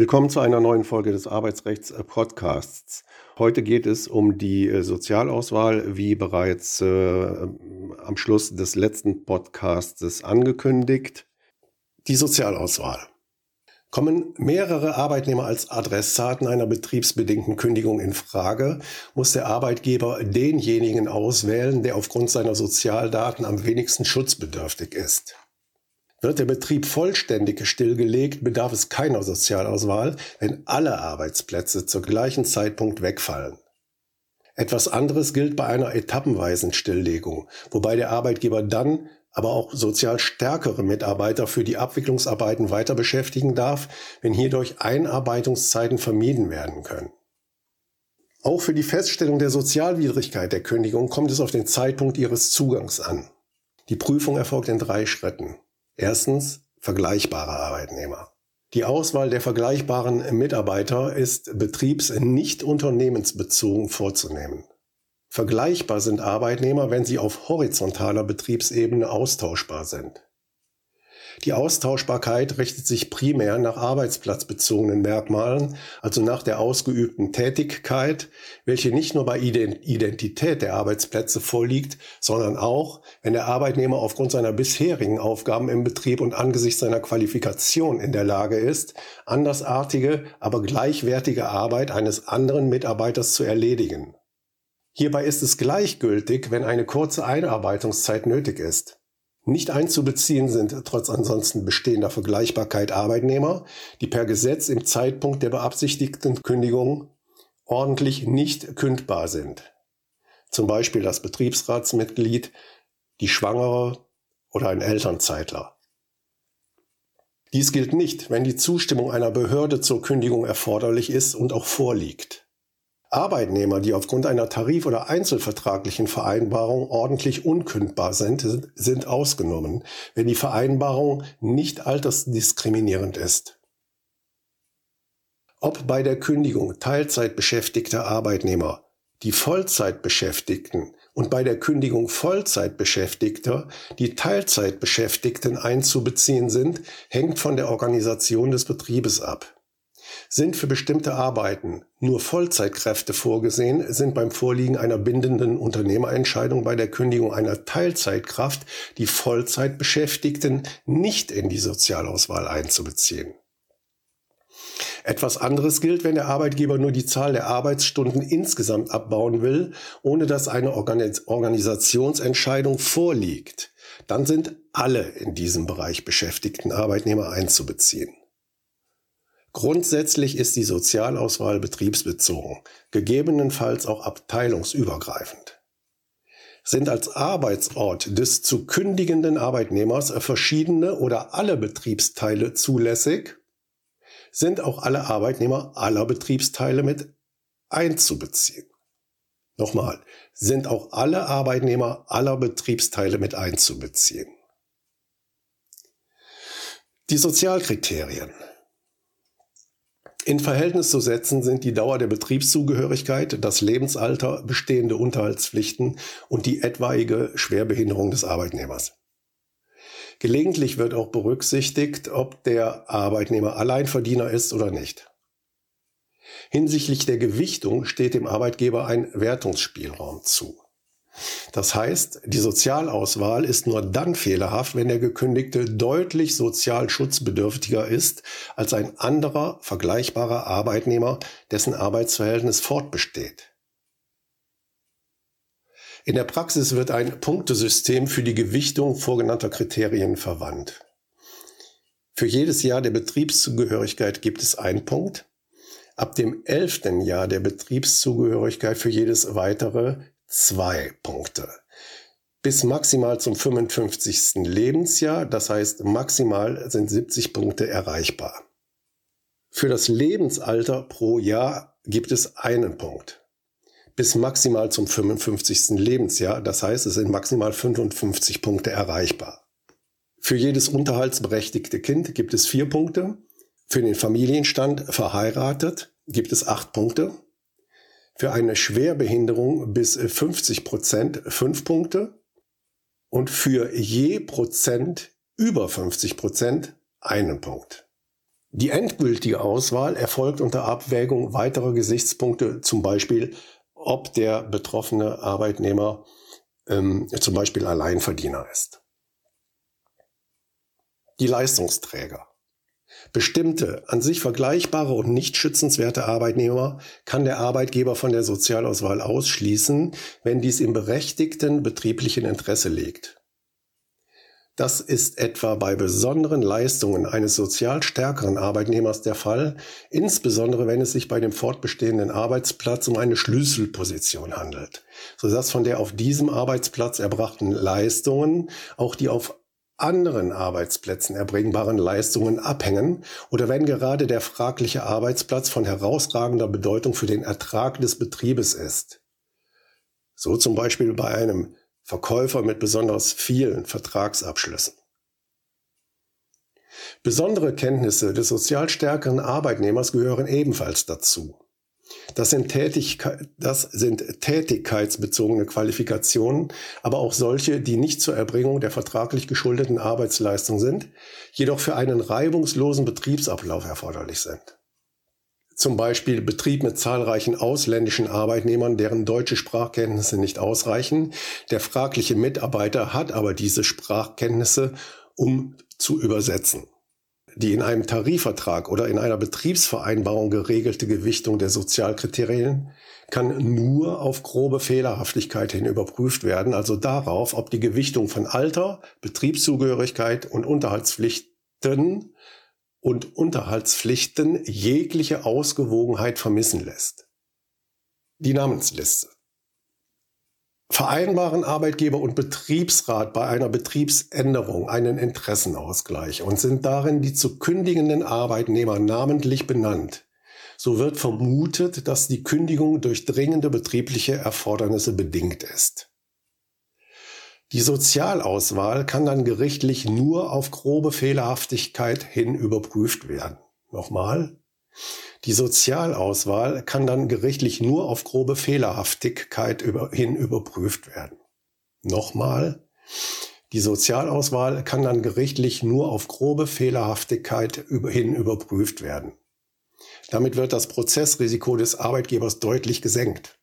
Willkommen zu einer neuen Folge des Arbeitsrechts-Podcasts. Heute geht es um die äh, Sozialauswahl, wie bereits äh, am Schluss des letzten Podcasts angekündigt. Die Sozialauswahl. Kommen mehrere Arbeitnehmer als Adressaten einer betriebsbedingten Kündigung in Frage, muss der Arbeitgeber denjenigen auswählen, der aufgrund seiner Sozialdaten am wenigsten schutzbedürftig ist. Wird der Betrieb vollständig stillgelegt, bedarf es keiner Sozialauswahl, wenn alle Arbeitsplätze zur gleichen Zeitpunkt wegfallen. Etwas anderes gilt bei einer etappenweisen Stilllegung, wobei der Arbeitgeber dann aber auch sozial stärkere Mitarbeiter für die Abwicklungsarbeiten weiter beschäftigen darf, wenn hierdurch Einarbeitungszeiten vermieden werden können. Auch für die Feststellung der Sozialwidrigkeit der Kündigung kommt es auf den Zeitpunkt ihres Zugangs an. Die Prüfung erfolgt in drei Schritten. Erstens vergleichbare Arbeitnehmer. Die Auswahl der vergleichbaren Mitarbeiter ist betriebs- nicht unternehmensbezogen vorzunehmen. Vergleichbar sind Arbeitnehmer, wenn sie auf horizontaler Betriebsebene austauschbar sind. Die Austauschbarkeit richtet sich primär nach arbeitsplatzbezogenen Merkmalen, also nach der ausgeübten Tätigkeit, welche nicht nur bei Identität der Arbeitsplätze vorliegt, sondern auch, wenn der Arbeitnehmer aufgrund seiner bisherigen Aufgaben im Betrieb und angesichts seiner Qualifikation in der Lage ist, andersartige, aber gleichwertige Arbeit eines anderen Mitarbeiters zu erledigen. Hierbei ist es gleichgültig, wenn eine kurze Einarbeitungszeit nötig ist. Nicht einzubeziehen sind trotz ansonsten bestehender Vergleichbarkeit Arbeitnehmer, die per Gesetz im Zeitpunkt der beabsichtigten Kündigung ordentlich nicht kündbar sind. Zum Beispiel das Betriebsratsmitglied, die Schwangere oder ein Elternzeitler. Dies gilt nicht, wenn die Zustimmung einer Behörde zur Kündigung erforderlich ist und auch vorliegt. Arbeitnehmer, die aufgrund einer tarif- oder einzelvertraglichen Vereinbarung ordentlich unkündbar sind, sind ausgenommen, wenn die Vereinbarung nicht altersdiskriminierend ist. Ob bei der Kündigung Teilzeitbeschäftigter Arbeitnehmer, die Vollzeitbeschäftigten und bei der Kündigung Vollzeitbeschäftigter die Teilzeitbeschäftigten einzubeziehen sind, hängt von der Organisation des Betriebes ab. Sind für bestimmte Arbeiten nur Vollzeitkräfte vorgesehen, sind beim Vorliegen einer bindenden Unternehmerentscheidung bei der Kündigung einer Teilzeitkraft die Vollzeitbeschäftigten nicht in die Sozialauswahl einzubeziehen. Etwas anderes gilt, wenn der Arbeitgeber nur die Zahl der Arbeitsstunden insgesamt abbauen will, ohne dass eine Organisationsentscheidung vorliegt. Dann sind alle in diesem Bereich beschäftigten Arbeitnehmer einzubeziehen. Grundsätzlich ist die Sozialauswahl betriebsbezogen, gegebenenfalls auch abteilungsübergreifend. Sind als Arbeitsort des zu kündigenden Arbeitnehmers verschiedene oder alle Betriebsteile zulässig, sind auch alle Arbeitnehmer aller Betriebsteile mit einzubeziehen. Nochmal, sind auch alle Arbeitnehmer aller Betriebsteile mit einzubeziehen. Die Sozialkriterien. In Verhältnis zu setzen sind die Dauer der Betriebszugehörigkeit, das Lebensalter, bestehende Unterhaltspflichten und die etwaige Schwerbehinderung des Arbeitnehmers. Gelegentlich wird auch berücksichtigt, ob der Arbeitnehmer Alleinverdiener ist oder nicht. Hinsichtlich der Gewichtung steht dem Arbeitgeber ein Wertungsspielraum zu. Das heißt, die Sozialauswahl ist nur dann fehlerhaft, wenn der Gekündigte deutlich sozial schutzbedürftiger ist als ein anderer vergleichbarer Arbeitnehmer, dessen Arbeitsverhältnis fortbesteht. In der Praxis wird ein Punktesystem für die Gewichtung vorgenannter Kriterien verwandt. Für jedes Jahr der Betriebszugehörigkeit gibt es einen Punkt. Ab dem elften Jahr der Betriebszugehörigkeit für jedes weitere zwei Punkte. Bis maximal zum 55. Lebensjahr, das heißt maximal sind 70 Punkte erreichbar. Für das Lebensalter pro Jahr gibt es einen Punkt. Bis maximal zum 55. Lebensjahr, das heißt es sind maximal 55 Punkte erreichbar. Für jedes unterhaltsberechtigte Kind gibt es vier Punkte. Für den Familienstand verheiratet gibt es acht Punkte. Für eine Schwerbehinderung bis 50 Prozent 5 Punkte und für je Prozent über 50 Prozent einen Punkt. Die endgültige Auswahl erfolgt unter Abwägung weiterer Gesichtspunkte, zum Beispiel ob der betroffene Arbeitnehmer ähm, zum Beispiel Alleinverdiener ist. Die Leistungsträger. Bestimmte, an sich vergleichbare und nicht schützenswerte Arbeitnehmer kann der Arbeitgeber von der Sozialauswahl ausschließen, wenn dies im berechtigten betrieblichen Interesse liegt. Das ist etwa bei besonderen Leistungen eines sozial stärkeren Arbeitnehmers der Fall, insbesondere wenn es sich bei dem fortbestehenden Arbeitsplatz um eine Schlüsselposition handelt, sodass von der auf diesem Arbeitsplatz erbrachten Leistungen auch die auf anderen Arbeitsplätzen erbringbaren Leistungen abhängen oder wenn gerade der fragliche Arbeitsplatz von herausragender Bedeutung für den Ertrag des Betriebes ist. So zum Beispiel bei einem Verkäufer mit besonders vielen Vertragsabschlüssen. Besondere Kenntnisse des sozial stärkeren Arbeitnehmers gehören ebenfalls dazu. Das sind, das sind, tätigkeitsbezogene Qualifikationen, aber auch solche, die nicht zur Erbringung der vertraglich geschuldeten Arbeitsleistung sind, jedoch für einen reibungslosen Betriebsablauf erforderlich sind zum Beispiel Betrieb mit zahlreichen ausländischen Arbeitnehmern, deren deutsche Sprachkenntnisse nicht ausreichen. Der fragliche Mitarbeiter hat aber diese Sprachkenntnisse, um zu übersetzen. Die in einem Tarifvertrag oder in einer Betriebsvereinbarung geregelte Gewichtung der Sozialkriterien kann nur auf grobe Fehlerhaftigkeit hin überprüft werden, also darauf, ob die Gewichtung von Alter, Betriebszugehörigkeit und Unterhaltspflichten und Unterhaltspflichten jegliche Ausgewogenheit vermissen lässt. Die Namensliste. Vereinbaren Arbeitgeber und Betriebsrat bei einer Betriebsänderung einen Interessenausgleich und sind darin die zu kündigenden Arbeitnehmer namentlich benannt, so wird vermutet, dass die Kündigung durch dringende betriebliche Erfordernisse bedingt ist. Die Sozialauswahl kann dann gerichtlich nur auf grobe Fehlerhaftigkeit hin überprüft werden. Nochmal. Die Sozialauswahl kann dann gerichtlich nur auf grobe Fehlerhaftigkeit hin überprüft werden. Nochmal. Die Sozialauswahl kann dann gerichtlich nur auf grobe Fehlerhaftigkeit hin überprüft werden. Damit wird das Prozessrisiko des Arbeitgebers deutlich gesenkt.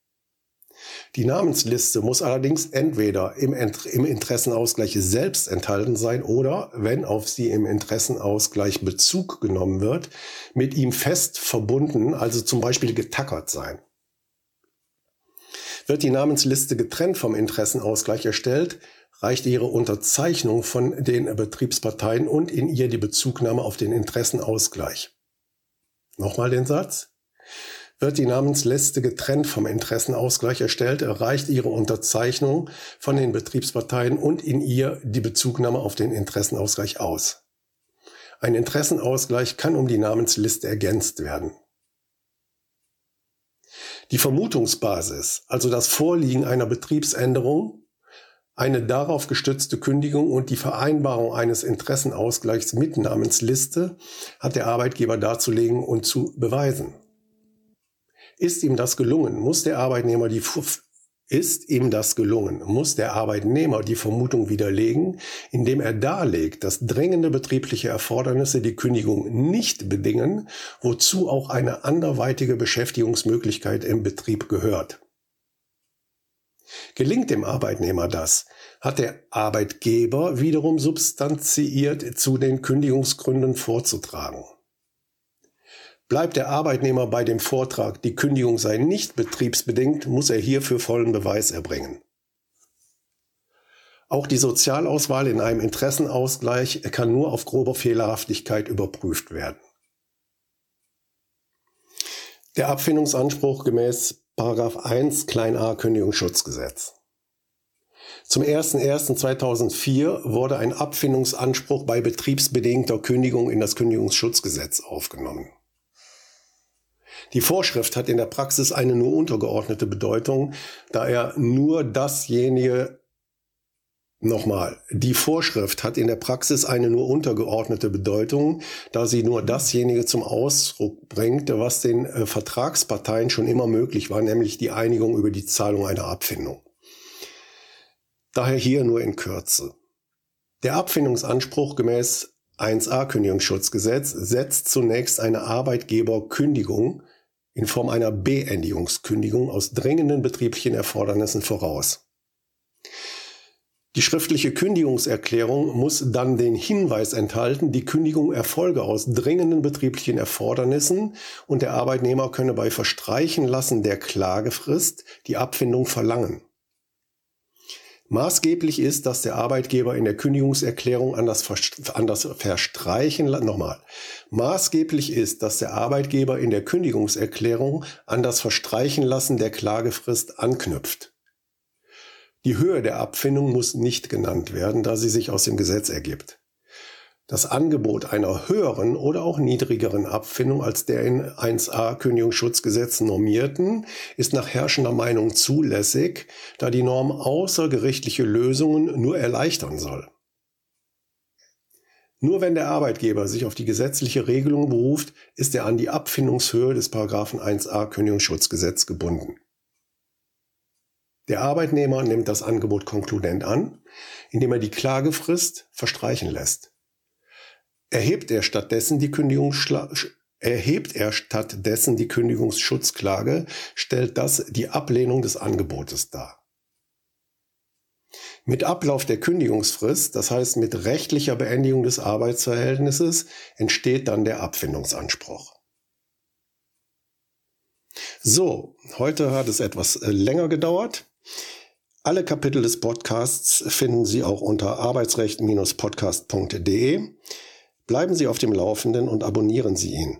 Die Namensliste muss allerdings entweder im, im, Interessenausgleich selbst enthalten sein oder, wenn auf sie im Interessenausgleich Bezug genommen wird, mit ihm fest verbunden, also zum Beispiel getackert sein. Wird die Namensliste getrennt vom Interessenausgleich erstellt, reicht ihre Unterzeichnung von den Betriebsparteien und in ihr die Bezugnahme auf den Interessenausgleich. Nochmal den Satz. Wird die Namensliste getrennt vom Interessenausgleich erstellt, erreicht ihre Unterzeichnung von den Betriebsparteien und in ihr die Bezugnahme auf den Interessenausgleich aus. Ein Interessenausgleich kann um die Namensliste ergänzt werden. Die Vermutungsbasis, also das Vorliegen einer Betriebsänderung, eine darauf gestützte Kündigung und die Vereinbarung eines Interessenausgleichs mit Namensliste hat der Arbeitgeber darzulegen und zu beweisen. Ist ihm das gelungen, muss der Arbeitnehmer die ist ihm das gelungen, muss der Arbeitnehmer die Vermutung widerlegen, indem er darlegt, dass dringende betriebliche Erfordernisse die Kündigung nicht bedingen, wozu auch eine anderweitige Beschäftigungsmöglichkeit im Betrieb gehört. Gelingt dem Arbeitnehmer das, hat der Arbeitgeber wiederum substanziiert zu den Kündigungsgründen vorzutragen. Bleibt der Arbeitnehmer bei dem Vortrag, die Kündigung sei nicht betriebsbedingt, muss er hierfür vollen Beweis erbringen. Auch die Sozialauswahl in einem Interessenausgleich kann nur auf grober Fehlerhaftigkeit überprüft werden. Der Abfindungsanspruch gemäß 1 klein a Kündigungsschutzgesetz. Zum 01.01.2004 wurde ein Abfindungsanspruch bei betriebsbedingter Kündigung in das Kündigungsschutzgesetz aufgenommen. Die Vorschrift hat in der Praxis eine nur untergeordnete Bedeutung, da er nur dasjenige Nochmal, die Vorschrift hat in der Praxis eine nur untergeordnete Bedeutung, da sie nur dasjenige zum Ausdruck bringt, was den äh, Vertragsparteien schon immer möglich war, nämlich die Einigung über die Zahlung einer Abfindung. Daher hier nur in Kürze. Der Abfindungsanspruch gemäß 1a Kündigungsschutzgesetz setzt zunächst eine Arbeitgeberkündigung in Form einer Beendigungskündigung aus dringenden betrieblichen Erfordernissen voraus. Die schriftliche Kündigungserklärung muss dann den Hinweis enthalten, die Kündigung erfolge aus dringenden betrieblichen Erfordernissen und der Arbeitnehmer könne bei Verstreichen lassen der Klagefrist die Abfindung verlangen. Maßgeblich ist, dass der Arbeitgeber in der Kündigungserklärung an das, an das Verstreichen, nochmal, maßgeblich ist, dass der Arbeitgeber in der Kündigungserklärung an das Verstreichen lassen der Klagefrist anknüpft. Die Höhe der Abfindung muss nicht genannt werden, da sie sich aus dem Gesetz ergibt. Das Angebot einer höheren oder auch niedrigeren Abfindung als der in 1a Kündigungsschutzgesetz normierten ist nach herrschender Meinung zulässig, da die Norm außergerichtliche Lösungen nur erleichtern soll. Nur wenn der Arbeitgeber sich auf die gesetzliche Regelung beruft, ist er an die Abfindungshöhe des 1a Kündigungsschutzgesetz gebunden. Der Arbeitnehmer nimmt das Angebot konkludent an, indem er die Klagefrist verstreichen lässt. Erhebt er stattdessen die erhebt er stattdessen die Kündigungsschutzklage, stellt das die Ablehnung des Angebotes dar. Mit Ablauf der Kündigungsfrist, das heißt mit rechtlicher Beendigung des Arbeitsverhältnisses, entsteht dann der Abfindungsanspruch. So, heute hat es etwas äh, länger gedauert. Alle Kapitel des Podcasts finden Sie auch unter arbeitsrecht-podcast.de. Bleiben Sie auf dem Laufenden und abonnieren Sie ihn.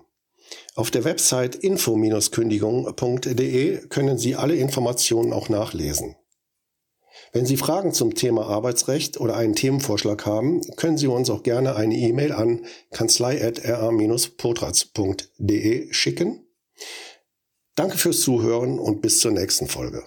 Auf der Website info-kündigung.de können Sie alle Informationen auch nachlesen. Wenn Sie Fragen zum Thema Arbeitsrecht oder einen Themenvorschlag haben, können Sie uns auch gerne eine E-Mail an kanzlei.ra-potratz.de schicken. Danke fürs Zuhören und bis zur nächsten Folge.